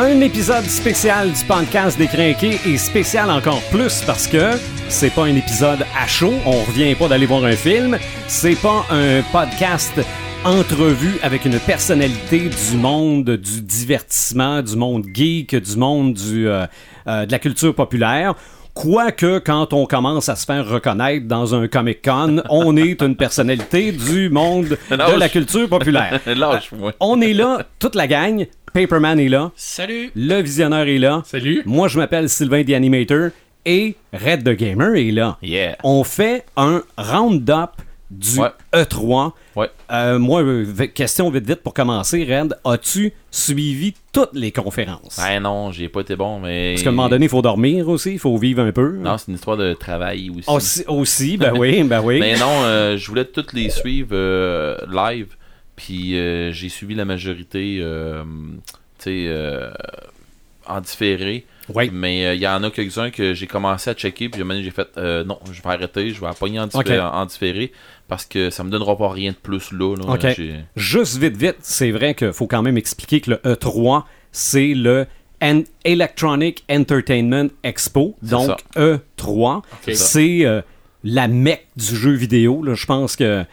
Un épisode spécial du podcast des Crinqués et spécial encore plus parce que c'est pas un épisode à chaud, on revient pas d'aller voir un film, c'est pas un podcast entrevue avec une personnalité du monde du divertissement, du monde geek, du monde du, euh, euh, de la culture populaire. Quoique, quand on commence à se faire reconnaître dans un Comic Con, on est une personnalité du monde de la culture populaire. On est là, toute la gang. Paperman est là. Salut. Le visionneur est là. Salut. Moi, je m'appelle Sylvain The Animator. Et Red the Gamer est là. Yeah. On fait un round-up du Ouais. E3. Ouais. Euh, moi, euh, question vite vite pour commencer, Red. As-tu suivi toutes les conférences? Ben non, j'ai pas été bon, mais. Parce qu'à un moment donné, il faut dormir aussi, il faut vivre un peu. Non, c'est une histoire de travail aussi. Aussi, aussi, ben oui, ben oui. Mais non, euh, je voulais toutes les suivre euh, live, puis euh, j'ai suivi la majorité, euh, tu sais, euh, en différé. Oui. Mais il y en a quelques-uns que j'ai commencé à checker, puis j'ai fait non, je vais arrêter, je vais la pogner en, diffé- en différé, parce que ça me donnera pas rien de plus là. Juste vite, vite, c'est vrai qu'il faut quand même expliquer que le E3, c'est le Electronic Entertainment Expo. Donc, ça. E3, C'est euh, la mecque du jeu vidéo. Je pense que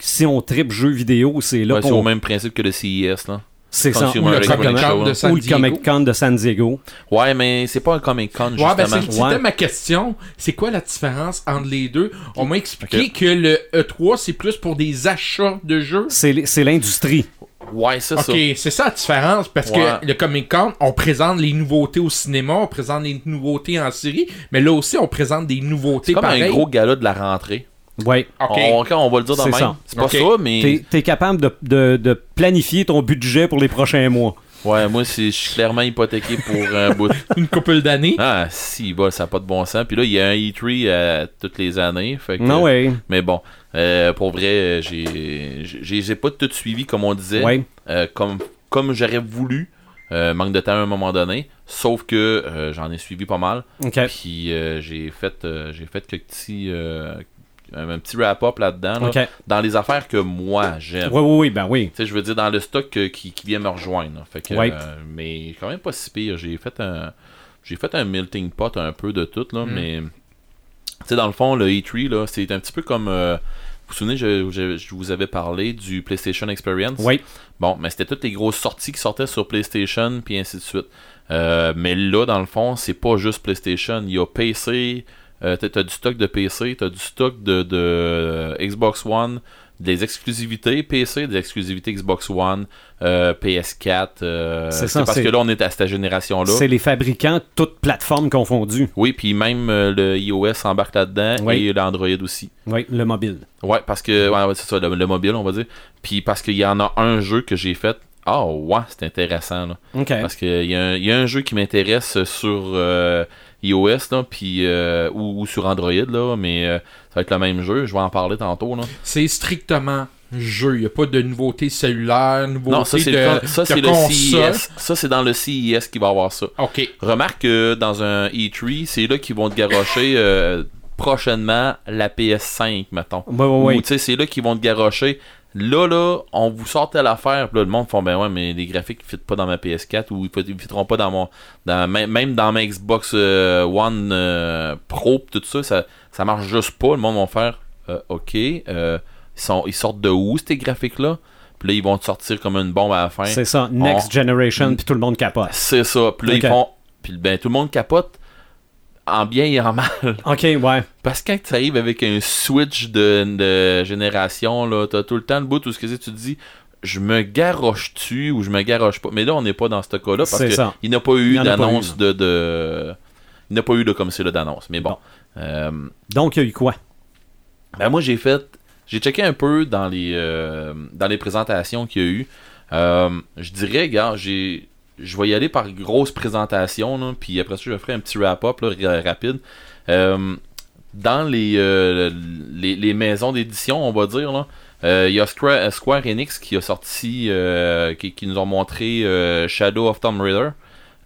si on tripe jeu vidéo, c'est là Ouais, c'est au même principe que le CES, là. C'est ça. Consumer Ou le Comic Show, Con de San Ou le Diego. Comic Con de San Diego. Ouais, mais c'est pas un Comic Con, Ouais, justement. ben c'est- c'était Ouais. ma question. C'est quoi la différence entre les deux? On m'a expliqué que le E3, c'est plus pour des achats de jeux. C'est l'industrie. Ouais, c'est ça. Ok, c'est ça la différence, parce Ouais. que le Comic Con, on présente les nouveautés au cinéma, on présente les nouveautés en série, mais là aussi, on présente des nouveautés C'est comme pareilles. un gros gala de la rentrée. Ouais. Ok. On, on va le dire dans C'est même. ça. C'est pas ça, mais. T'es t'es capable de, de- de planifier ton budget pour les prochains mois. Ouais, moi, c'est- je suis clairement hypothéqué pour un bout. Une couple d'années. Ah, si, bah, ça n'a pas de bon sens. Puis là, il y a un E3 euh, toutes les années. Fait que, Non, ouais. Mais bon, euh, pour vrai, euh, j'ai j'ai j'ai pas tout suivi, comme on disait. Ouais. Euh, comme comme j'aurais voulu. Euh, manque de temps à un moment donné. Sauf que euh, j'en ai suivi pas mal. OK. Puis euh, j'ai fait euh, j'ai fait quelques petits. Un, petit wrap-up là-dedans. là. Dans les affaires que moi j'aime. Oui, oui, oui, ben oui. Tu sais, je veux dire, dans le stock qui, qui vient me rejoindre. Fait que, Ouais. euh, mais quand même pas si pire. J'ai fait un j'ai fait un melting pot un peu de tout, là, Mm. mais tu sais, dans le fond, le E3, là, c'est un petit peu comme. euh, vous vous souvenez, je, je- je vous avais parlé du PlayStation Experience? Oui. Bon, mais c'était toutes les grosses sorties qui sortaient sur PlayStation, puis ainsi de suite. Euh, mais là, dans le fond, c'est pas juste PlayStation. Il y a PC, euh, t'as du stock de PC, t'as du stock de, de euh, Xbox One, des exclusivités PC, des exclusivités Xbox One, euh, PS4. euh, C'est c'est ça, parce que là, on est à cette génération-là. C'est les fabricants, toutes plateformes confondues. Oui, puis même euh, le iOS embarque là-dedans Oui. et l'Android aussi. Oui, le mobile. Ouais, parce que ouais, c'est ça, le, le mobile, on va dire. Puis parce qu'il y en a un jeu que j'ai fait. Ah ouais, c'est intéressant là. OK. Parce qu'il y, a un- il y a un jeu qui m'intéresse sur euh, iOS là, puis euh, ou, ou sur Android là, mais euh, ça va être le même jeu. Je vais en parler tantôt là. C'est strictement jeu. Il n'y a pas de nouveautés cellulaires, nouveautés Non, ça c'est de, le, ça, de le console. CES. Ça c'est dans le CES qui va avoir ça. Ok. Remarque que dans un E3, c'est là qu'ils vont te garrocher euh, prochainement la PS5, mettons. Oui, oui, Ou, oui. tu sais, c'est là qu'ils vont te garrocher. Là, là, on vous sort telle affaire, puis là, le monde font, ben ouais, mais les graphiques ne fit pas dans ma PS4 ou ils ne fitteront pas dans mon. Dans, même dans ma Xbox euh, One euh, Pro, tout ça, ça, ça marche juste pas. Le monde va faire, euh, ok, ils, sont, ils sortent de où ces graphiques-là? Puis là, ils vont te sortir comme une bombe à la fin. C'est ça. Next On- Generation, puis tout le monde capote. C'est ça. Puis là, ils font. Puis ben, tout le monde capote en bien et en mal. OK, ouais. Parce que quand tu arrives avec un switch de, de génération, là, t'as tout le temps le bout où ce que tu te dis je me garoche-tu ou je me garoche pas? Mais là, on n'est pas dans ce cas-là parce C'est que ça. il n'a pas eu d'annonce de, de. Il n'a pas eu de comme c'est là d'annonce. Mais bon. Bon. Euh, Donc, il y a eu quoi? ben moi j'ai fait. J'ai checké un peu dans les euh, dans les présentations qu'il y a eu. Euh, je dirais, gars, j'ai. Je vais y aller par grosse présentation, là, puis après ça, je ferai un petit wrap-up rapide. Euh, dans les, euh, les, les maisons d'édition, on va dire, euh, il y a Square, Square Enix qui a sorti, qui, qui nous ont montré Shadow of Tomb Raider,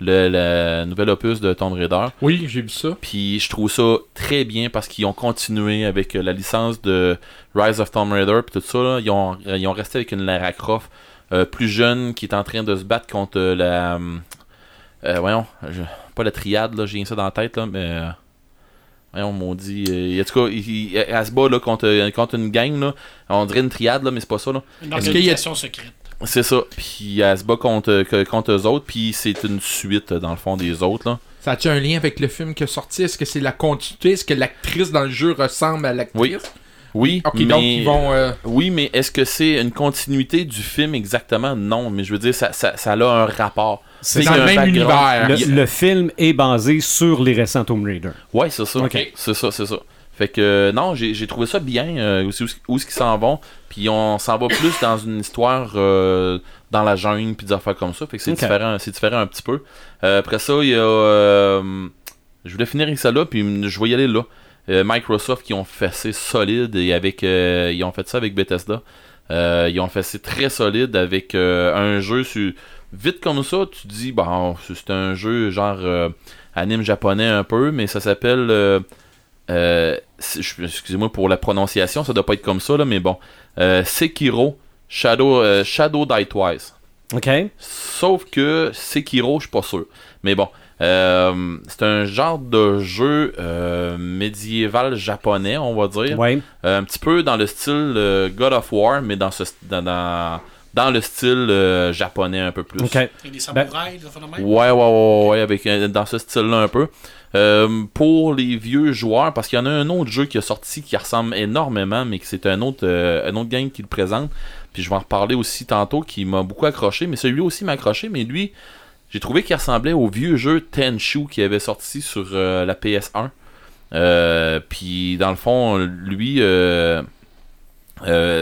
le, le nouvel opus de Tomb Raider. Oui, j'ai vu ça. Puis je trouve ça très bien parce qu'ils ont continué avec la licence de Rise of Tomb Raider puis tout ça. là. Ils, ont, ils ont resté avec une Lara Croft euh, plus jeune qui est en train de se battre contre euh, la, euh, voyons, je- pas la triade, là, j'ai rien ça dans la tête, là, mais. euh, voyons, m'ont dit. euh, en tout cas, il, il- elle se bat là, contre, contre une gang, là. On dirait une triade, là, mais c'est pas ça, là. Une Est-ce qu'il y a- organisation secrète. C'est ça. Puis elle se bat contre, contre eux autres, puis c'est une suite, dans le fond, des autres, là. Ça a-tu un lien avec le film qui est sorti? Est-ce que c'est la continuité? Est-ce que l'actrice dans le jeu ressemble à l'actrice? Oui. Oui, mais... donc ils vont. euh, Oui, mais est-ce que c'est une continuité du film exactement? Non, mais je veux dire, ça, ça, ça a un rapport. C'est dans le même background. univers. Le, le film est basé sur les récents Tomb Raider. Ouais, c'est ça. C'est ça, c'est ça. Fait que euh, non, j'ai trouvé ça bien euh, aussi où, où est-ce qu'ils s'en vont. Puis on s'en va plus dans une histoire euh, dans la jungle puis des affaires comme ça. Fait que c'est différent, c'est différent un petit peu. Euh, après ça, il y a euh, je voulais finir avec ça là puis je vais y aller là. Euh, Microsoft qui ont fait ça solide et avec euh, ils ont fait ça avec Bethesda. Euh, ils ont fait ça très solide avec euh, un jeu sur vite comme ça, tu te dis bon, c'est un jeu genre anime japonais un peu, mais ça s'appelle excusez-moi pour la prononciation, ça doit pas être comme ça là, mais bon, Sekiro Shadow Shadow Die Twice. OK? Sauf que Sekiro, je suis pas sûr. Mais bon, euh, c'est un genre de jeu euh, médiéval japonais, on va dire. Ouais. Euh, un petit peu dans le style euh, God of War, mais dans, ce, dans, dans, dans le style euh, japonais un peu plus. OK. Avec des samouraïs, des affaires de même? Ouais, ouais, ouais, ouais, avec, euh, dans ce style-là un peu. Euh, pour les vieux joueurs, parce qu'il y en a un autre jeu qui est sorti qui ressemble énormément, mais que c'est un autre, euh, un autre game qui le présente. Puis je vais en reparler aussi tantôt, qui m'a beaucoup accroché. Mais celui aussi m'a accroché, mais lui, j'ai trouvé qu'il ressemblait au vieux jeu Tenchu qui avait sorti sur euh, la PS1. Euh, puis dans le fond, lui, euh,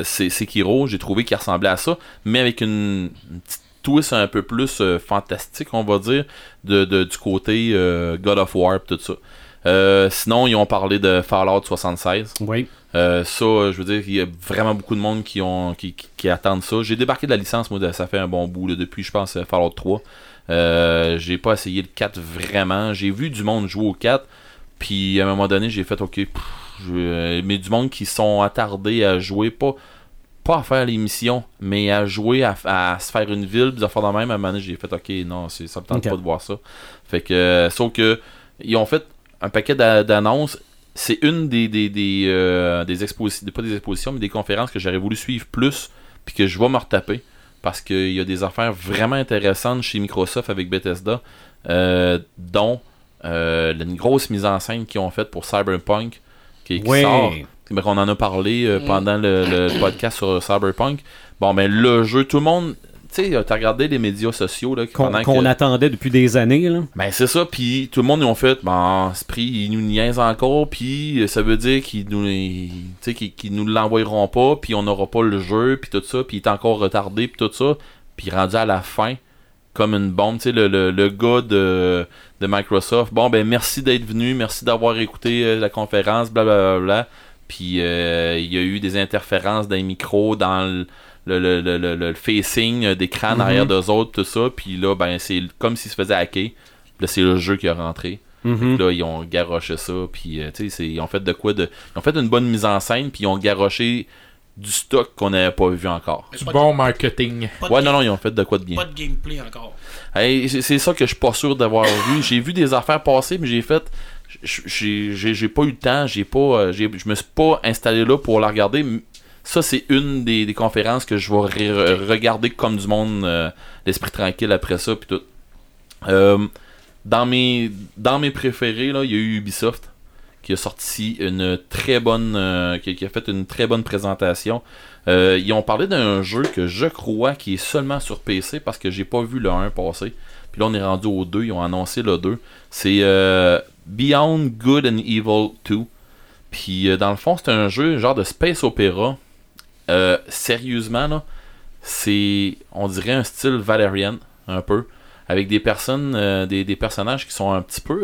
c'est Sekiro, j'ai trouvé qu'il ressemblait à ça, mais avec une, une petite twist un peu plus fantastique, on va dire, de, de- du côté God of War tout ça. Euh, sinon, ils ont parlé de Fallout 76. Oui. Euh, ça, je veux dire, il y a vraiment beaucoup de monde qui ont qui, qui- qui attendent ça. J'ai débarqué de la licence, moi, ça fait un bon bout, là, depuis, je pense, Fallout 3. Euh, j'ai pas essayé le 4 vraiment. J'ai vu du monde jouer au 4, puis à un moment donné, j'ai fait, ok, pff, je- mais du monde qui sont attardés à jouer, pas, pas à faire les missions, mais à jouer, à, à se faire une ville, des affaires de même, à un moment donné, j'ai fait, ok, non, c'est- ça me tente pas de voir ça. Fait que, euh, sauf que, ils ont fait un paquet d'a- d'annonces. C'est une des, des, des, euh, des expositions, pas des expositions, mais des conférences que j'aurais voulu suivre plus, puis que je vais me retaper. Parce qu'il y a des affaires vraiment intéressantes chez Microsoft avec Bethesda, euh, dont euh, une grosse mise en scène qu'ils ont faite pour Cyberpunk, qui, qui Ouais. sort. Ben, on en a parlé euh, Mm. pendant le, le podcast sur Cyberpunk. Bon, ben le jeu, tout le monde. Tu sais, t'as regardé les médias sociaux là, Qu'on que- attendait depuis des années. Là. ben c'est ça, puis tout le monde ils ont fait, ben ce prix ils nous niaisent encore, puis ça veut dire qu'ils nous, qu'ils, nous l'envoieront pas, puis on n'aura pas le jeu, puis tout ça, puis il est encore retardé, puis tout ça, puis rendu à la fin comme une bombe, tu sais le, le, le gars de, de Microsoft, bon ben merci d'être venu, merci d'avoir écouté euh, la conférence, blablabla, puis euh, il y a eu des interférences dans les micros, dans le le, le, le, le- le facing euh, d'écran Mhm. arrière d'eux autres, tout ça. Puis là, ben, c'est comme s'ils se faisaient hacker. Puis là, c'est le jeu qui a rentré. Mhm. Là, ils ont garoché ça. Puis, euh, tu sais, c'est- ils ont fait de quoi de. Ils ont fait une bonne mise en scène. Puis, ils ont garoché du stock qu'on n'avait pas vu encore. Pas, Bon marketing. Ouais, game- non, non, ils ont fait de quoi de bien. pas de gameplay encore. Hey, c'est ça que je suis pas sûr d'avoir vu. J'ai vu des affaires passer, mais j'ai fait. J'ai pas eu le temps. J'ai pas. euh, j'ai- Je me suis pas installé là pour la regarder. Ça, c'est une des, des conférences que je vais re- regarder comme du monde, euh, l'esprit tranquille après ça, puis tout. Euh, dans mes dans mes préférés, il y a eu Ubisoft qui a sorti une très bonne, euh, qui, qui a fait une très bonne présentation. Euh, ils ont parlé d'un jeu que je crois qui est seulement sur PC parce que j'ai pas vu le 1 passer. Puis là, on est rendu au 2. Ils ont annoncé le 2. C'est euh, Beyond Good and Evil 2. Puis dans le fond, c'est un jeu genre de space opéra. Euh, sérieusement, là, c'est, on dirait un style Valerian, un peu. Avec des personnes, euh, des, personnages qui sont un petit peu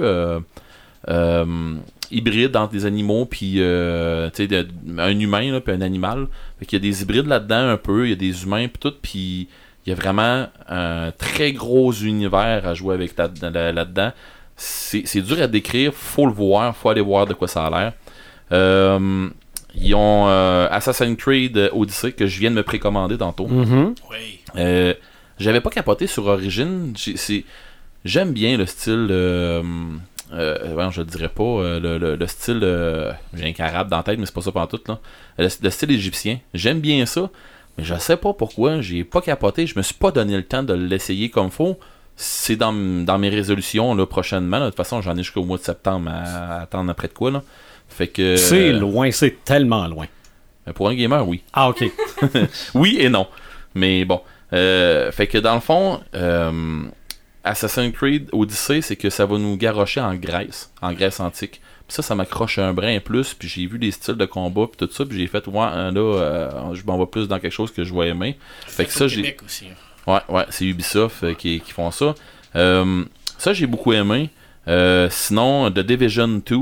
euh, hybrides entre des animaux, puis un humain, puis un animal. Fait y a des hybrides là-dedans un peu, il y a des humains, puis tout, puis il y a vraiment un très gros univers à jouer avec là- là- là-dedans. C'est dur à décrire, faut le voir, faut aller voir de quoi ça a l'air. Ils ont euh, Assassin's Creed Odyssey que je viens de me précommander tantôt. Mhm. Oui. Euh, J'avais pas capoté sur Origin. J'aime bien le style. Euh, euh, ouais, je le dirais pas. euh, le, le- le style. euh, J'ai un carabe dans la tête, mais c'est pas ça pendant tout. Là. Le, le style égyptien. J'aime bien ça. Mais je sais pas pourquoi. J'ai pas capoté. Je me suis pas donné le temps de l'essayer comme faut. C'est dans, dans mes résolutions là, prochainement. là. De toute façon, j'en ai jusqu'au mois de septembre à, à attendre après de quoi. Là. Fait que. C'est euh, loin, c'est tellement loin. Pour un gamer, oui. Ah, ok. Oui et non. Mais bon. Euh, fait que dans le fond, euh, Assassin's Creed Odyssey, c'est que ça va nous garrocher en Grèce, en Grèce antique. Puis ça, ça m'accroche un brin plus. Puis j'ai vu les styles de combat, puis tout ça. Puis j'ai fait, ouais, là, euh, je m'en vais plus dans quelque chose que je vais aimer. Fait que ça, j'ai. Québec aussi. hein. Ouais, ouais, c'est Ubisoft euh, qui, qui font ça. Euh, ça, j'ai beaucoup aimé. Euh, sinon, The Division 2, euh,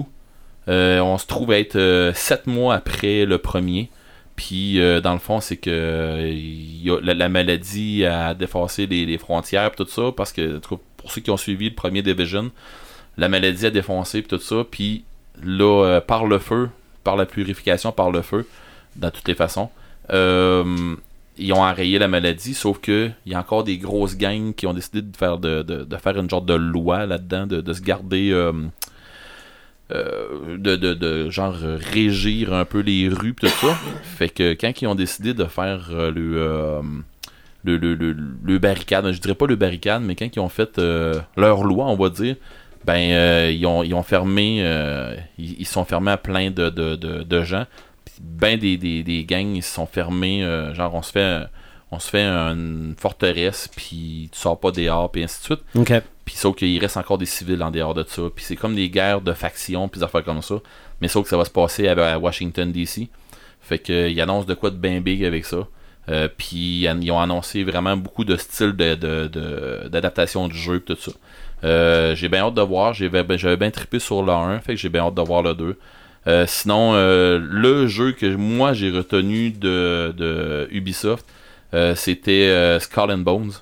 on se trouve être 7 mois après le premier. Puis, euh, dans le fond, c'est que euh, la, la maladie a défoncé les, frontières et tout ça. Parce que, en tout cas, pour ceux qui ont suivi le premier Division, la maladie a défoncé puis tout ça. Puis, là, euh, par le feu, par la purification, par le feu, dans toutes les façons, euh, ils ont enrayé la maladie, sauf que il y a encore des grosses gangs qui ont décidé de faire de, de- faire une genre de loi là-dedans, de, de se garder euh, de, de, de genre régir un peu les rues tout ça. Fait que quand ils ont décidé de faire euh, le, euh, le, le, le, le barricade, je dirais pas le barricade, mais quand ils ont fait leur loi, on va dire, ben ils, ont, fermé ils, sont fermés à plein de, de, de, gens. Ben des, des, des gangs ils se sont fermés, genre on se fait on se fait une forteresse puis tu sors pas dehors puis ainsi de suite. Puis sauf qu'il reste encore des civils en dehors de ça. Puis c'est comme des guerres de factions puis des affaires comme ça. Mais sauf que ça va se passer à, à Washington DC. Fait que ils annoncent de quoi de bien big avec ça. Euh, puis ils ont annoncé vraiment beaucoup de styles de, de, de- d'adaptation du jeu tout ça. Euh, j'ai bien hâte de voir. J'avais, ben, j'avais bien trippé sur le 1, fait que j'ai bien hâte de voir le 2. Euh, sinon, euh, le jeu que moi j'ai retenu de, de Ubisoft, euh, c'était euh, Skull and Bones.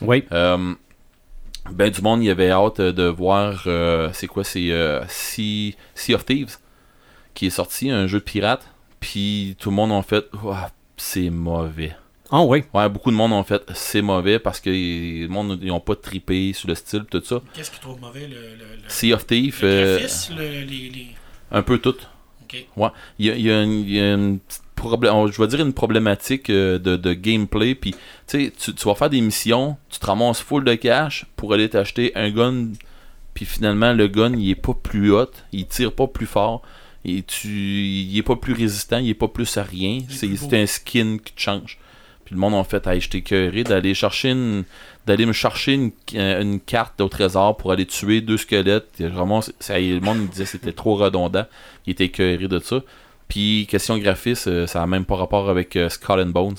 Oui. Euh, ben du monde, il y avait hâte de voir, euh, c'est quoi, c'est euh, sea, Sea of Thieves, qui est sorti, un jeu de pirate, puis tout le monde en fait, c'est mauvais. Ah, oui. Ouais, beaucoup de monde ont fait, c'est mauvais, parce que le monde, ils ont pas trippé sur le style, tout ça. Qu'est-ce qu'ils trouvent mauvais, le, le, le, Sea of Thieves, le euh, graphisme, le- les, les... un peu tout. Ok. Il y a, y a une, il y a une petite je vais dire une problématique euh, de, de gameplay. Puis, tu sais, tu vas faire des missions, tu te ramasses full de cash pour aller t'acheter un gun. Puis finalement, le gun, il est pas plus hot, il tire pas plus fort. Et tu, il est pas plus résistant, il est pas plus à rien. C'est un skin qui te change. Puis le monde en fait, hey, j'étais écœuré d'aller chercher une, d'aller me chercher une, euh, une carte au trésor pour aller tuer deux squelettes. Et Vraiment, ça, le monde me disait que c'était trop redondant. Il était écœuré de ça. Puis, question graphiste, euh, ça n'a même pas rapport avec euh, Skull and Bones.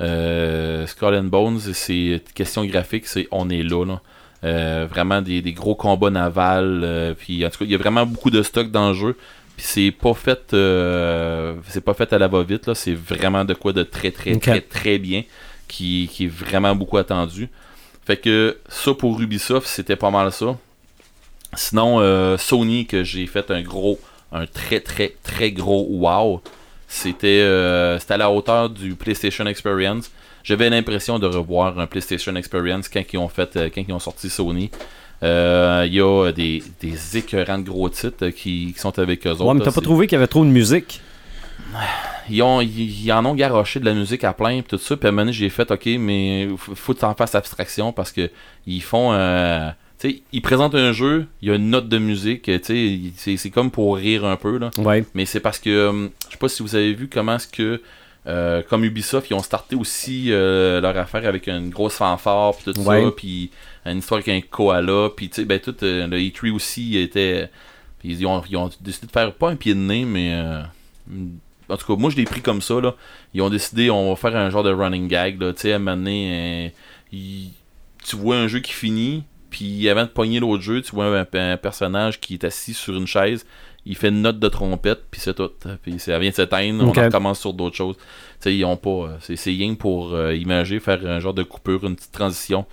Euh, Skull and Bones, c'est question graphique, c'est on est là. là. Euh, vraiment des, des gros combats navals. euh, puis en tout cas, il y a vraiment beaucoup de stock dans le jeu. Puis c'est pas fait euh, c'est pas fait à la va-vite. là. C'est vraiment de quoi de très très très très bien. Qui, qui est vraiment beaucoup attendu. Fait que ça pour Ubisoft, c'était pas mal ça. Sinon, euh, Sony, que j'ai fait un gros, un très très très gros wow. C'était euh, c'était à la hauteur du PlayStation Experience. J'avais l'impression de revoir un PlayStation Experience quand ils ont fait, euh, quand ils ont sorti Sony. Euh, Il y a des, des écœurants de gros titres qui, qui sont avec eux autres. Ouais, mais t'as pas trouvé qu'il y avait trop de musique? ils, ont, ils, ils en ont garoché de la musique à plein pis tout ça. Puis à un moment donné, j'ai fait, ok, mais faut que t'en fasses abstraction parce que ils font. euh, sais, ils présentent un jeu, il y a une note de musique, tu sais, il- c'est c'est comme pour rire un peu, là. Ouais. Mais c'est parce que, euh, je sais pas si vous avez vu comment est-ce que, euh, comme Ubisoft, ils ont starté aussi euh, leur affaire avec une grosse fanfare, puis tout Ouais. ça, puis une histoire avec un koala, puis tu sais, ben tout, euh, le E3 aussi était... puis ils ont, ils ont décidé de faire, pas un pied de nez, mais... euh, en tout cas, moi je l'ai pris comme ça, là. Ils ont décidé, on va faire un genre de running gag, là, tu sais, à un moment donné, il- tu vois un jeu qui finit, puis avant de pogner l'autre jeu, tu vois un, un personnage qui est assis sur une chaise, il fait une note de trompette, puis c'est tout. Puis ça vient de s'éteindre, Ok. on recommence sur d'autres choses. Tu sais, ils ont pas. euh, C'est, rien pour euh, imager, faire un genre de coupure, une petite transition.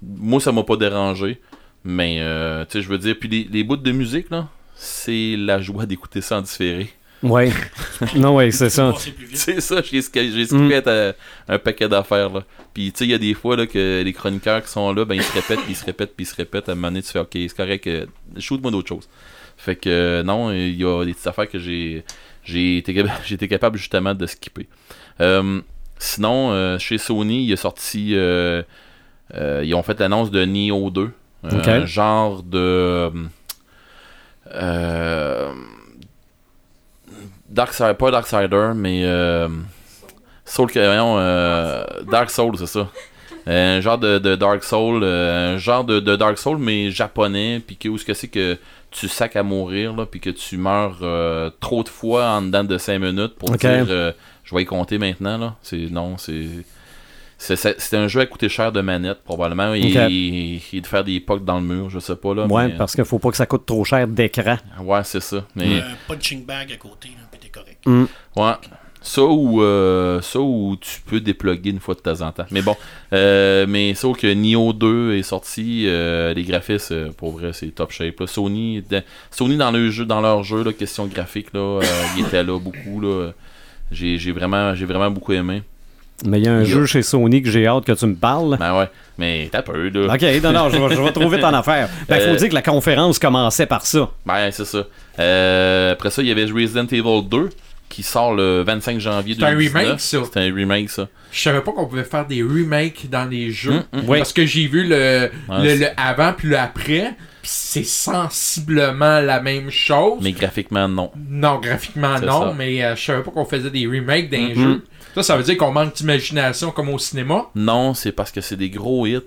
Moi, ça m'a pas dérangé. Mais, euh, tu sais, je veux dire, puis les, les bouts de musique, là, c'est la joie d'écouter ça en différé. Ouais. non, ouais, c'est ça. C'est ça, j'ai skippé j'ai Mm. skippé un paquet d'affaires. là. Puis, tu sais, il y a des fois là, que les chroniqueurs qui sont là, ben, ils se répètent, puis ils se répètent, puis ils se répètent. À un moment donné, tu fais, OK, c'est correct, euh, shoot-moi d'autres choses. Fait que, euh, non, il y a des petites affaires que j'ai j'ai été, cap- j'ai été capable justement de skipper. Euh, sinon, euh, chez Sony, il est sorti. euh, euh, ils ont fait l'annonce de Neo 2. euh, Ok. Un genre de. Euh, Darksider, pas Darksider, mais. Euh, Soul, voyons, euh, Dark Soul, c'est ça. Un genre de, de Dark Soul, euh, un genre de, de Dark Soul, mais japonais, puis que où est-ce que c'est que tu sacs à mourir, là, puis que tu meurs euh, trop de fois en dedans de 5 minutes pour Ok. dire euh, je vais y compter maintenant, là. C'est, non, c'est. C'est, un jeu à coûter cher de manette, probablement, et, de faire des pocs dans le mur, je sais pas, là. Ouais, mais- parce qu'il faut pas que ça coûte trop cher d'écran. Ouais, c'est ça. Mais, Un punching bag à côté, là, correct. Ouais. Ça ou, euh, ça ou tu peux déploguer une fois de temps en temps. Mais bon, euh, mais sauf que Nioh 2 est sorti, euh, les graphismes, euh, pour vrai, c'est top shape. là. Sony, dans- Sony dans le jeu, dans leur jeu, là, question graphique, là, euh, ils étaient là beaucoup. Là. J'ai, j'ai vraiment, j'ai vraiment beaucoup aimé. Mais il y a un jeu chez Sony que j'ai hâte que tu me parles. Ben ouais, mais t'as peur là. Ok, non, non, je vais, je vais trop vite en affaire. Ben, faut Euh, dire que la conférence commençait par ça. Ben c'est ça. Euh, après ça, il y avait Resident Evil 2 qui sort le 25 janvier C'est un 2019. remake, ça. C'est un remake, ça. Je savais pas qu'on pouvait faire des remakes dans les jeux. Mm, mm. Oui. Parce que j'ai vu le, Ouais, le, le avant puis le après. c'est sensiblement la même chose. Mais graphiquement, non. Non, graphiquement non, ça. mais euh, je savais pas qu'on faisait des remakes d'un Mhm. jeu. Ça, ça veut dire qu'on manque d'imagination comme au cinéma? Non, c'est parce que c'est des gros hits.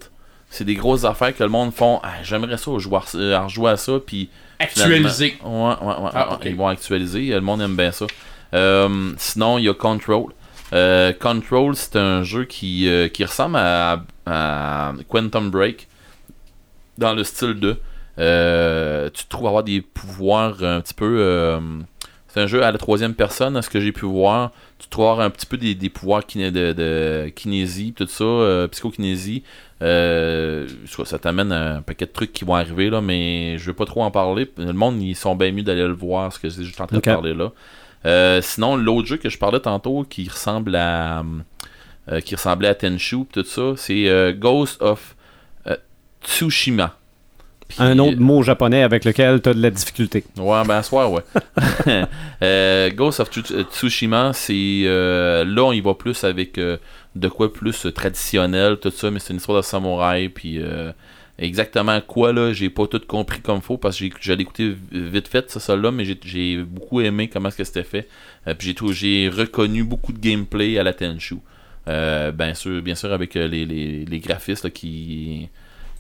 C'est des grosses affaires que le monde font. Ah, J'aimerais ça jouer, euh, à ça, puis Actualisé. finalement- Ouais, ouais, ouais. Ah. Ils vont actualiser. Le monde aime bien ça. Euh, sinon, il y a Control. Euh, Control, c'est un jeu qui, euh, qui ressemble à, à Quantum Break dans le style de. euh, tu te trouves avoir des pouvoirs un petit peu. C'est un jeu à la troisième personne, à ce que j'ai pu voir. Tu trouves avoir un petit peu des, des pouvoirs kiné- de, de kinésie, tout ça, euh, psychokinésie. Euh, ça t'amène à un paquet de trucs qui vont arriver, là, mais je veux pas trop en parler. Le monde, ils sont bien mieux d'aller le voir, ce que je suis en train de parler là. Euh, sinon, l'autre jeu que je parlais tantôt, qui ressemble à. euh, qui ressemblait à Tenchu, tout ça, c'est Ghost of Tsushima. Un autre mot japonais avec lequel tu as de la difficulté. Ouais, ben, à soir, ouais. Euh, Ghost of Tsu- Tsushima, c'est. euh, là, on y va plus avec euh, de quoi plus traditionnel, tout ça, mais c'est une histoire de samouraï, puis. exactement quoi, là, j'ai pas tout compris comme faut, parce que l'ai écouté vite fait, ça, ça là, mais j'ai- beaucoup aimé comment est-ce que c'était fait. Puis j'ai reconnu beaucoup de gameplay à la Tenchu. Bien sûr, bien sûr avec les, les, les graphistes là, qui.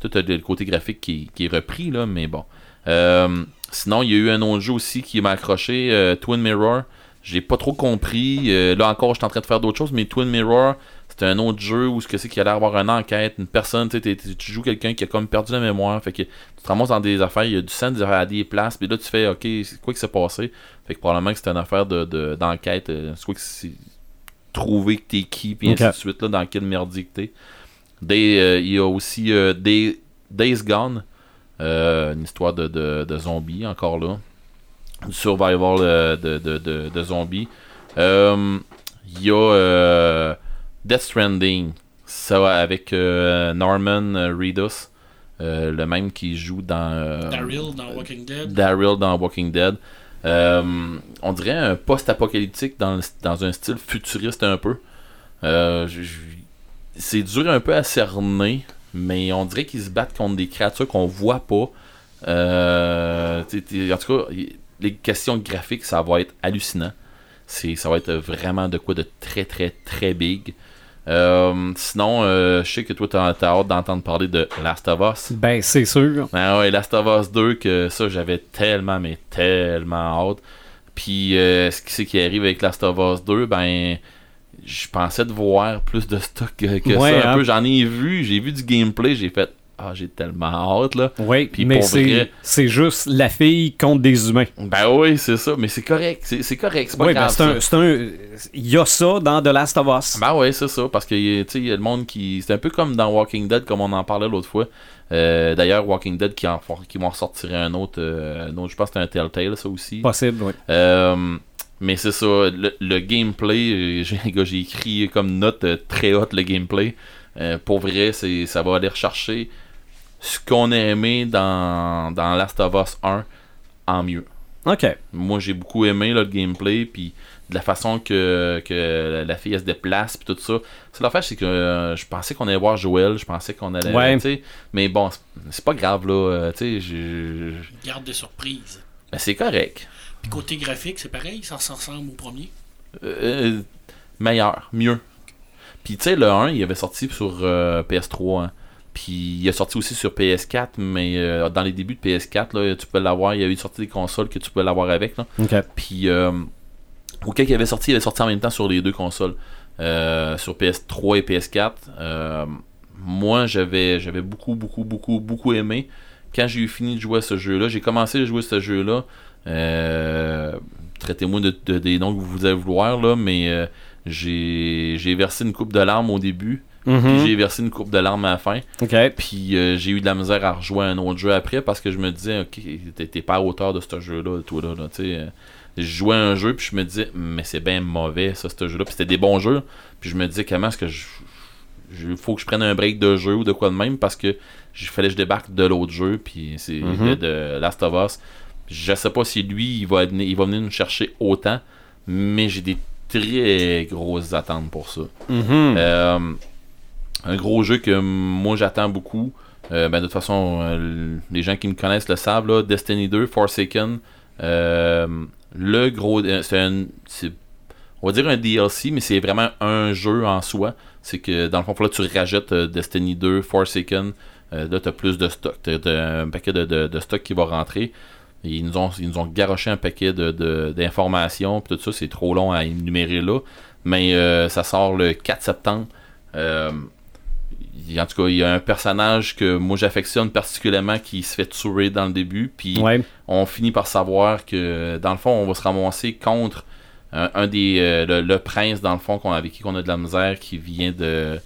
Tout le côté graphique qui, qui est repris, là, mais bon. Euh, sinon, il y a eu un autre jeu aussi qui m'a accroché, euh, Twin Mirror. J'ai pas trop compris. Euh, là encore, je suis en train de faire d'autres choses, mais Twin Mirror, c'est un autre jeu où ce que c'est qu'il allait avoir une enquête, une personne, tu sais, tu joues quelqu'un qui a comme perdu la mémoire, fait que tu te ramasses dans des affaires, il y a du sang des affaires à des places, puis là tu fais, ok, c'est quoi qui s'est passé? Fait que probablement que c'était une affaire de, de- d'enquête, c'est quoi que c'est trouver que t'es qui, puis ainsi de suite, là, dans quel merdier que t'es. Des, euh, il y a aussi euh, Day- Days Gone, euh, une histoire de, de, de zombies, encore là. Du survival de, zombies. Il y a Death Stranding, ça avec Norman Reedus, euh, le même qui joue dans euh, Daryl dans Walking Dead. Daryl dans Walking Dead. Euh, on dirait un post-apocalyptique dans, dans un style futuriste un peu. C'est dur un peu à cerner, mais on dirait qu'ils se battent contre des créatures qu'on voit pas. Euh, t'sais, t'sais, en tout cas, les questions graphiques, ça va être hallucinant. C'est, ça va être vraiment de quoi de très très très big. Euh, sinon, euh, je sais que toi, t'as, t'as hâte d'entendre parler de Last of Us. Ben, c'est sûr. Ah ouais, Last of Us 2, que ça, j'avais tellement, mais tellement hâte. Puis, euh, ce qui c'est qui arrive avec Last of Us 2, ben, je pensais de voir plus de stock que, que Ouais, ça. Un hein. peu, j'en ai vu, j'ai vu du gameplay, j'ai fait, ah, j'ai tellement hâte, là. Oui, Puis mais pour c'est, vrai- c'est juste la fille contre des humains. Ben oui, c'est ça, mais c'est correct, c'est, c'est correct, c'est pas Oui, ben, grave. c'est ça. un, c'est un. Il y a ça dans The Last of Us. Ben ouais, c'est ça, parce que tu sais, il y a le monde qui. C'est un peu comme dans Walking Dead, comme on en parlait l'autre fois. Euh, D'ailleurs, Walking Dead qui, en, qui vont ressortir un autre, euh, un autre. Je pense que c'est un Telltale, ça aussi. Possible, oui. Euh, Mais c'est ça, le, le gameplay, euh, j'ai gars, j'ai écrit comme note euh, très haute le gameplay. Euh, pour vrai, c'est ça va aller rechercher ce qu'on a aimé dans, dans Last of Us 1 en mieux. Ok. Moi, j'ai beaucoup aimé là, le gameplay, puis de la façon que, que la fille elle se déplace, puis tout ça. C'est l'affaire, c'est que euh, je pensais qu'on allait voir Joël, je pensais qu'on allait. Ouais. Mais bon, c'est- c'est pas grave, là. euh, tu sais, je- je- Garde des surprises. ben, c'est correct. Puis côté graphique, c'est pareil, ça se ressemble au premier. Euh, meilleur, mieux. Puis tu sais, le 1, il avait sorti sur euh, PS3. hein. Puis il est sorti aussi sur PS4, mais euh, dans les débuts de PS4, là, tu peux l'avoir. Il y a eu sorti des consoles que tu peux l'avoir avec. Là. Ok. Puis euh, quand il avait sorti, il avait sorti en même temps sur les deux consoles. Euh, sur PS3 et PS4. Euh, moi, j'avais j'avais beaucoup, beaucoup, beaucoup, beaucoup aimé. Quand j'ai eu fini de jouer à ce jeu-là, j'ai commencé à jouer à ce jeu-là. Euh, Traitez-moi de, de- des noms que vous allez vouloir, là, mais euh, j'ai versé une coupe de larmes au début. Mhm. j'ai versé une coupe de larmes à la fin. Puis euh, j'ai eu de la misère à rejouer un autre jeu après parce que je me disais, ok, t'es- pas à hauteur de ce jeu-là, toi là, là, tu sais. Je jouais un jeu, puis je me disais, mais c'est bien mauvais, ça, ce jeu-là. Puis c'était des bons jeux. Puis je me disais, comment est-ce que je. Il faut que je prenne un break de jeu ou de quoi de même parce que il fallait que je débarque de l'autre jeu, puis c'est de, de Last of Us. Je sais pas si lui, il va, venir- il va venir nous chercher autant, mais j'ai des très grosses attentes pour ça. Mhm. Euh, un gros jeu que moi j'attends beaucoup. Euh, ben, de toute façon, euh, les gens qui me connaissent le savent, là, Destiny 2, Forsaken. le gros. C'est un. On va dire un DLC, mais c'est vraiment un jeu en soi. C'est que dans le fond, là, tu rajoutes Destiny 2, Forsaken. Là, tu as plus de stock. Tu as, un paquet de, de, de stock qui va rentrer. Ils nous ont, ils nous ont garoché un paquet de- de- d'informations. puis tout ça, c'est trop long à énumérer là. Mais euh, ça sort le 4 septembre. Euh, il- en tout cas, il y a un personnage que moi j'affectionne particulièrement qui se fait tuer dans le début. Puis Ouais. on finit par savoir que dans le fond, on va se ramasser contre un, un des euh, le, le prince dans le fond qu'on avec qui on a de la misère qui vient de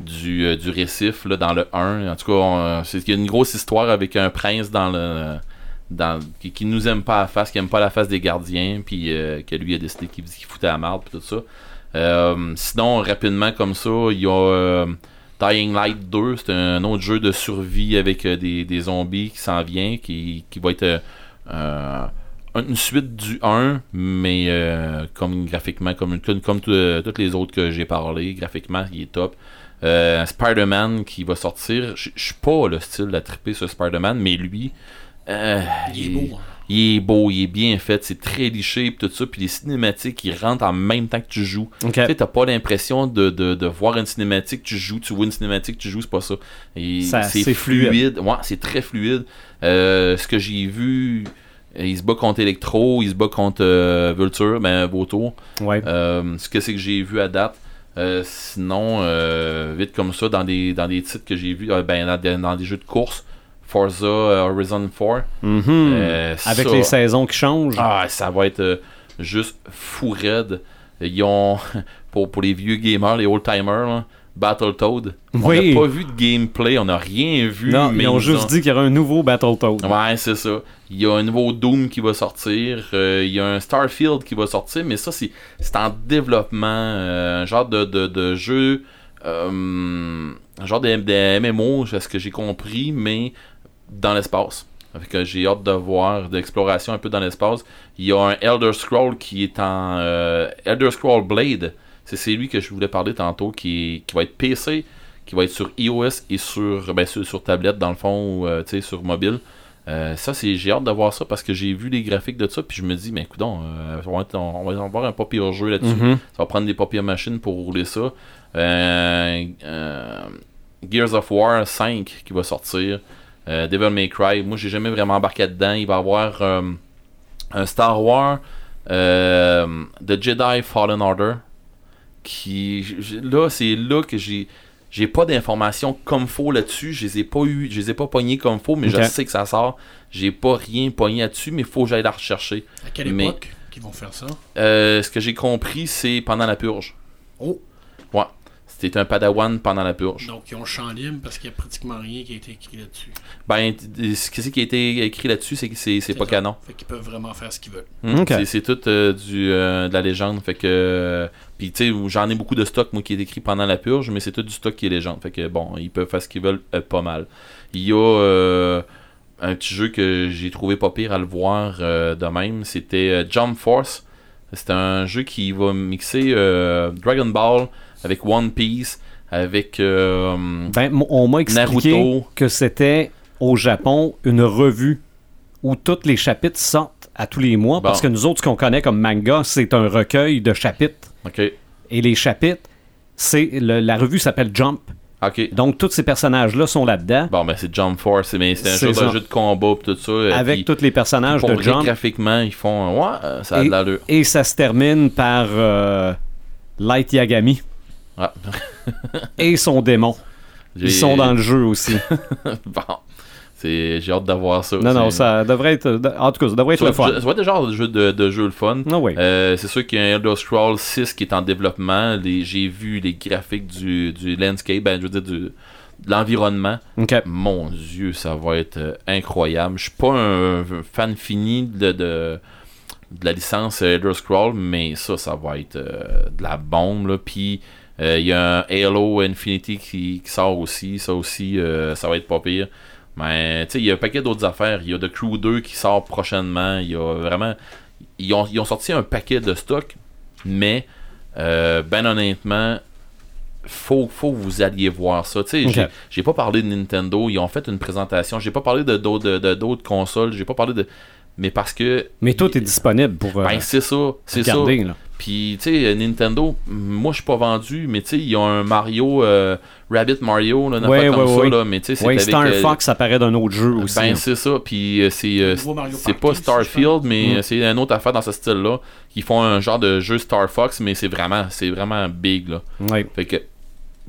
du, euh, du récif là, dans le 1. En tout cas, c'est qu'il y a une grosse histoire avec un prince dans le qui, qui nous aime pas à la face, qui aime pas la face des gardiens, puis euh, que lui a décidé qu'il qu'il foutait la marde, puis tout ça. Euh, sinon, rapidement comme ça, il y a euh, Dying Light 2, c'est un autre jeu de survie avec euh, des, zombies qui s'en vient, qui, qui va être une suite du 1, mais comme graphiquement, comme, comme, comme tout- toutes les autres que j'ai parlé, graphiquement, il est top. Spider-Man qui va sortir, je je suis pas le style à triper sur Spider-Man, mais lui, euh, Il est beau. hein. il est beau, il est bien fait, c'est très liché, pis tout ça, puis les cinématiques, ils rentrent en même temps que tu joues. Ok. Tu sais, t'as pas l'impression de, de, de voir une cinématique, tu joues, tu vois une cinématique, tu joues, c'est pas ça. Ça- c'est fluide. fluide. Ouais, c'est très fluide. Euh, ce que j'ai vu, euh, il se bat contre Electro, il se bat contre euh, Vulture, ben Vautour. Ouais. Euh, ce que c'est que j'ai vu à date. Euh, sinon, euh, vite comme ça, dans des, dans des titres que j'ai vus, euh, ben, dans des jeux de course, Forza euh, Horizon 4. Mhm. euh, Avec ça- les saisons qui changent. ah, ça va être euh, juste fou raide. Ils ont, pour, pour les vieux gamers, les old-timers, Battletoad. On n'a pas vu de gameplay, on n'a rien vu. non, mais ils ont juste dit qu'il y aurait un nouveau Battletoad. Ouais, c'est ça. Il y a un nouveau Doom qui va sortir. euh, il y a un Starfield qui va sortir, mais ça, c'est c'est en développement. euh, un genre de, de, de jeu. euh, un genre de, de MMO, c'est ce que j'ai compris, mais dans l'espace. Que j'ai hâte de voir d'exploration un peu dans l'espace. Il y a un Elder Scroll qui est en euh, Elder Scroll Blade. C'est lui que je voulais parler tantôt qui, qui va être PC, qui va être sur iOS et sur ben, sur, sur tablette dans le fond ou euh, tu sais, sur mobile. Euh, ça c'est j'ai hâte de voir ça parce que j'ai vu les graphiques de ça puis je me dis mais écoute on, va être- on va avoir un pas pire jeu là-dessus. Mhm. Ça va prendre des papiers machines pour rouler ça. Euh, euh, Gears of War 5 qui va sortir. Euh, Devil May Cry. Moi, j'ai jamais vraiment embarqué dedans. Il va y avoir euh, un Star Wars euh, The Jedi Fallen Order. Qui. Là, c'est là que j'ai. J'ai pas d'informations comme faux là-dessus. Je les ai pas eu. Je les ai pas pognés comme faux, mais je sais que ça sort. J'ai pas rien pogné là-dessus, mais faut que j'aille la rechercher. À quelle Mais- époque qu'ils vont faire ça? Euh, ce que j'ai compris, c'est pendant la purge. Oh, Ouais. C'était un padawan pendant la purge. Donc, ils ont le champ libre parce qu'il n'y a pratiquement rien qui a été écrit là-dessus. Ben, ce qui qui a été écrit là-dessus, c'est que c'est c'est pas ça. canon. Fait qu'ils peuvent vraiment faire ce qu'ils veulent. Hmm, c'est- C'est tout euh, du, euh, de la légende. Fait que. Puis, tu sais, j'en ai beaucoup de stock, moi, qui est écrit pendant la purge, mais c'est tout du stock qui est légende. Fait que, bon, ils peuvent faire ce qu'ils veulent euh, pas mal. Il y a euh, un petit jeu que j'ai trouvé pas pire à le voir euh, de même. C'était euh, Jump Force. C'est un jeu qui va mixer euh, Dragon Ball avec One Piece, avec euh, Ben, on m'a expliqué Naruto. que c'était au Japon une revue où tous les chapitres sortent à tous les mois. Parce que nous autres, ce qu'on connaît comme manga, c'est un recueil de chapitres. Et les chapitres, c'est le- la revue s'appelle Jump. Donc, tous ces personnages-là sont là-dedans. Bon, ben c'est Jump Force, mais c'est un, C'est jeu, ça. un jeu de combat pis tout ça. euh, avec tous les personnages de Jump. graphiquement, ils font. Ouais, euh, ça a Et- de l'allure. Et ça se termine par euh, Light Yagami Ah. et son démon. Ils sont dans le jeu aussi. bon. J'ai hâte d'avoir ça. non, non, ça devrait être. En tout cas, ça devrait être Ça le fun. ça va être le genre de jeu, de, de jeu le fun. Ah oui. Euh, c'est sûr qu'il y a un Elder Scrolls 6 qui est en développement. J'ai vu les graphiques du, du landscape, ben, je veux dire du, de l'environnement. Mon Dieu, ça va être euh, incroyable. Je suis pas un, fan fini de, de, de la licence euh, Elder Scrolls, mais ça, ça va être euh, de la bombe. Là. Puis euh, il y a un Halo Infinity qui, qui sort aussi. Ça aussi, euh, ça va être pas pire. Mais tu sais, il y a un paquet d'autres affaires. Il y a The Crew 2 qui sort prochainement. Il y a vraiment. Ils ont, ils ont sorti un paquet de stock, mais euh, ben honnêtement, faut, faut que vous alliez voir ça. Tu sais, Ok. j'ai- pas parlé de Nintendo, ils ont fait une présentation. J'ai pas parlé de d'autres de, de- consoles, j'ai pas parlé de. Mais parce que. Mais tout est disponible pour euh, Ben, c'est ça, c'est ça. Là. Puis, tu sais, Nintendo, moi, je suis pas vendu, mais tu sais, ils ont un Mario, euh, Rabbit Mario, là, une Ouais, affaire comme ouais, ça, ouais. là, mais tu sais, c'est Oui, avec... Star euh, Fox apparaît d'un autre jeu aussi. ben, c'est ça, puis euh, c'est euh, c'est pas Starfield, mais Mm. euh, c'est une autre affaire dans ce style-là, qui font un genre de jeu Star Fox, mais c'est vraiment, c'est vraiment big, là. Ouais. Fait que,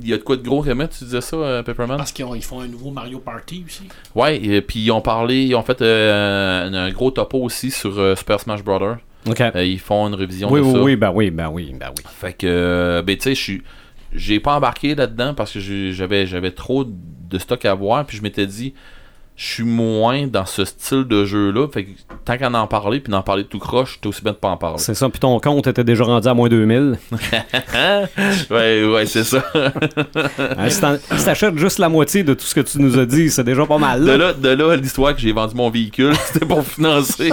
il y a de quoi de gros à mettre, tu disais ça, euh, Pepperman? Parce qu'ils ont- ils font un nouveau Mario Party aussi. Ouais, et puis ils ont parlé, ils ont fait euh, un, un gros topo aussi sur euh, Super Smash Bros. Euh, ils font une révision oui, de oui, ça. oui, ben oui, ben oui, ben oui. Fait que, euh, ben tu sais, je suis. J'ai pas embarqué là-dedans parce que j'avais j'avais trop de stock à voir. Puis je m'étais dit, je suis moins dans ce style de jeu-là. Fait que tant qu'à en parler, puis d'en parler tout croche, t'es aussi bien de pas en parler. C'est ça. Puis ton compte était déjà rendu à moins 2000. ouais, ouais, c'est ça. Hein, si t'achètes juste la moitié de tout ce que tu nous as dit, c'est déjà pas mal. De là. de là l'histoire que j'ai vendu mon véhicule, c'était pour financer.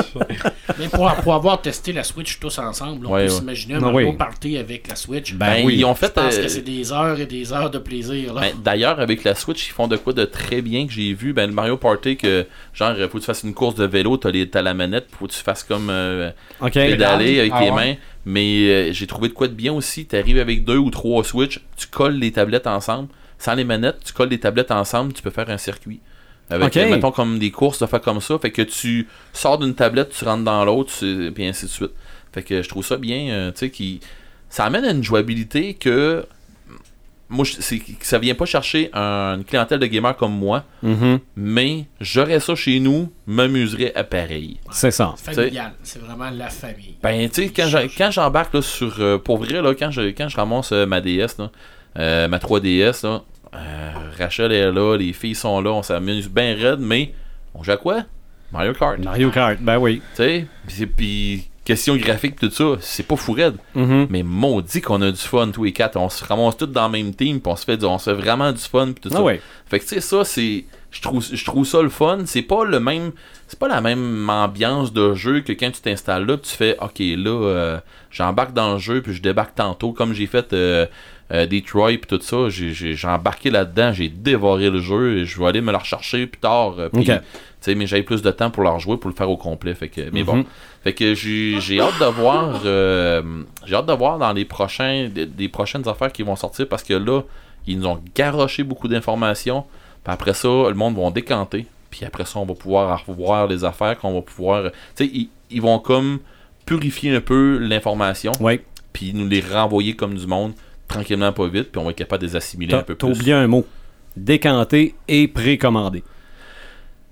Mais pour, pour avoir testé la Switch tous ensemble, on Ouais, peut ouais. s'imaginer un Ah Mario oui. Party avec la Switch. Ben Ben, oui. ils ont Je fait. pense euh, que c'est des heures et des heures de plaisir. Là. Ben, D'ailleurs, avec la Switch, ils font de quoi de très bien que j'ai vu? Ben, le Mario Party, que genre, faut que tu fasses une course de vélo, t'as les- t'as la manette, faut que tu fasses comme euh, pédaler avec Ah les ouais. mains. Mais euh, j'ai trouvé de quoi de bien aussi. T'arrives avec deux ou trois Switch, tu colles les tablettes ensemble. Sans les manettes, tu colles les tablettes ensemble, tu peux faire un circuit. Avec, mettons, comme des courses, de faire comme ça. Fait que tu sors d'une tablette, tu rentres dans l'autre, puis ainsi de suite. Fait que je trouve ça bien, euh, tu sais, qui... Ça amène à une jouabilité que... Moi, c'est ça vient pas chercher un- une clientèle de gamers comme moi, Mhm. mais j'aurais ça chez nous, m'amuserais à pareil. C'est ça. Familial. C'est vraiment la famille. Ben, tu sais, quand j'embarque là, sur. euh, pour vrai, là, quand je, quand je ramasse euh, ma DS, là, euh, ma 3DS, là, euh, Rachel est là, les filles sont là, on s'amuse bien raide, mais on joue à quoi? Mario Kart. Tu Mario Kart, ben oui. sais, Puis c'est- puis question graphique, tout ça, c'est pas fou raide. Mhm. Mais maudit qu'on a du fun, tous les quatre. On se ramasse tous dans le même team, puis on se fait, on se fait vraiment du fun, puis tout Ah ça. ouais. Fait que tu sais ça c'est je trouve je trouve ça le fun, c'est pas le même c'est pas la même ambiance de jeu que quand tu t'installes là, puis tu fais OK là euh, j'embarque dans le jeu puis je débarque tantôt comme j'ai fait euh, euh, Detroit tout ça, j'ai embarqué là-dedans, j'ai dévoré le jeu et je vais aller me le rechercher plus tard euh, sais mais j'avais plus de temps pour le rejouer pour le faire au complet fait que mais bon Mhm. Fait que j'ai hâte de voir euh, j'ai hâte de voir dans les prochains des, des prochaines affaires qui vont sortir parce que là ils nous ont garoché beaucoup d'informations puis après ça le monde va décanter puis après ça on va pouvoir revoir les affaires qu'on va pouvoir tu sais ils, ils vont comme purifier un peu l'information Ouais. puis nous les renvoyer comme du monde tranquillement pas vite puis on va être capable de les assimiler T'as un peu t'as plus oublié un mot. Décanté et précommandé.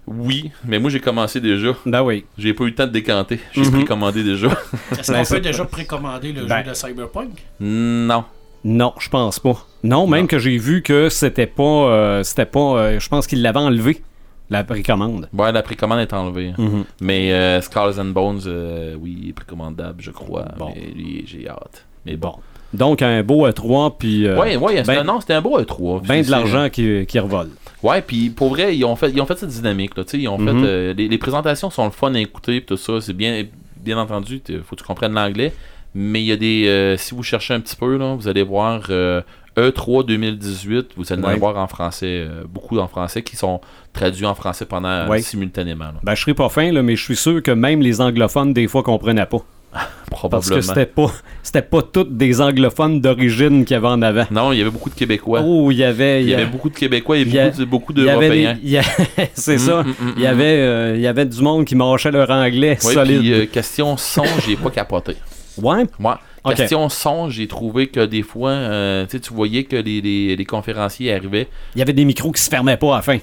Oui mais moi j'ai commencé déjà Ben oui. j'ai pas eu le temps de décanter j'ai Mhm. précommandé déjà Est-ce Ben, qu'on ça- peut déjà précommander le Ben. jeu de Cyberpunk? Non Non, je pense pas. Non, même Non. que j'ai vu que c'était pas. euh, c'était pas. euh, je pense qu'il l'avait enlevé, la précommande. Ouais, la précommande est enlevée. Mhm. Mais euh, Skulls and Bones, euh, oui, il est précommandable, je crois. Bon. Mais lui, j'ai hâte. Mais bon. Donc, un beau E3, puis. euh, ouais, c'était- ben- non, c'était un beau E3. ben de l'argent qui, qui revole. Ouais, puis pour vrai, ils ont fait, ils ont fait cette dynamique. Là, tu sais, ils ont Mhm. fait, euh, les, les présentations sont le fun à écouter, tout ça. C'est bien, bien entendu, il faut que tu comprennes l'anglais. Mais il y a des. euh, si vous cherchez un petit peu, là, vous allez voir euh, E3 2018, vous allez en voir en français, euh, beaucoup en français, qui sont traduits en français pendant Ouais. simultanément. là. Ben, je serais pas fin, là, mais je suis sûr que même les anglophones, des fois, comprenaient pas. Parce Probablement. que c'était pas, c'était pas toutes des anglophones d'origine qu'il y avait en avant. Non, il y avait beaucoup de Québécois. Oh, il y avait. il y avait beaucoup de Québécois et y a- beaucoup, de- beaucoup il y avait d'Européens. C'est Mm, ça. mm, mm, Il y avait, euh, il y avait du monde qui marchait leur anglais Ouais, solide. puis, euh, question son, j'ai pas capoté. Ouais? Moi, question son, j'ai trouvé que des fois, euh, tu voyais que les, les, les conférenciers arrivaient, Il y avait des micros qui se fermaient pas à la fin.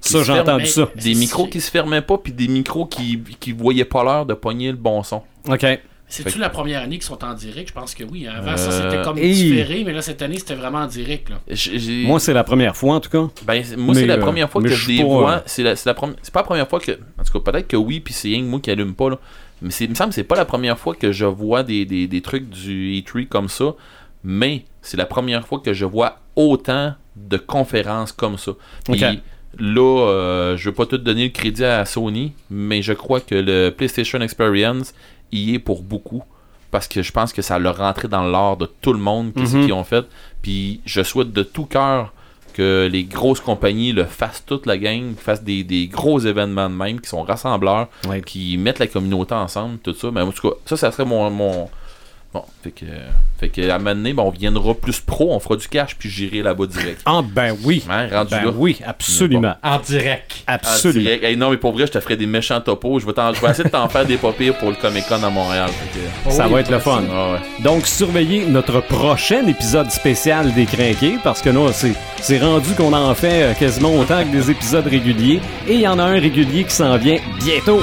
Ça, j'ai entendu ça. des micros qui se fermaient pas, puis des micros qui, qui voyaient pas l'heure de pogner le bon son. OK. C'est-tu Fait- la première année qu'ils sont en direct? Je pense que oui. Avant, Euh, ça, c'était comme et- différé, mais là, cette année, c'était vraiment en direct. Là. Moi, c'est la première fois, en tout cas. ben, moi, c'est la euh, première fois mais que je les vois. euh, C'est la, c'est la première- c'est pas la première fois que. En tout cas, peut-être que oui, puis c'est que moi qui allume pas, là. Mais c'est- il me semble que c'est pas la première fois que je vois des, des, des trucs du E3 comme ça. Mais c'est la première fois que je vois autant de conférences comme ça. Puis Ok. Là, euh, je veux pas tout donner le crédit à Sony, mais je crois que le PlayStation Experience y est pour beaucoup. Parce que je pense que ça l'a rentré dans l'art de tout le monde, qu'est-ce Mhm. qu'ils ont fait. Puis je souhaite de tout cœur que les grosses compagnies le fassent toute la gang, fassent des, des gros événements de même, qui sont rassembleurs, Ouais. qui mettent la communauté ensemble, tout ça. Mais en tout cas, ça, ça serait mon. mon... Bon, fait que, fait que à un moment donné, ben, on viendra plus pro, on fera du cash, puis j'irai là-bas direct. Ah, ben oui. Hein, rendu Ben là. oui, absolument. En direct. Absolument. direct. Hey, non, mais pour vrai, je te ferai des méchants topos. Je vais, t'en- je vais essayer de t'en faire des pas pires pour le Comic Con à Montréal. Que- Ça Oui, va être le fun. Ah ouais. Donc, surveillez notre prochain épisode spécial des Crinqués, parce que là, c'est, c'est rendu qu'on en fait euh, quasiment autant que des épisodes réguliers, et il y en a un régulier qui s'en vient bientôt.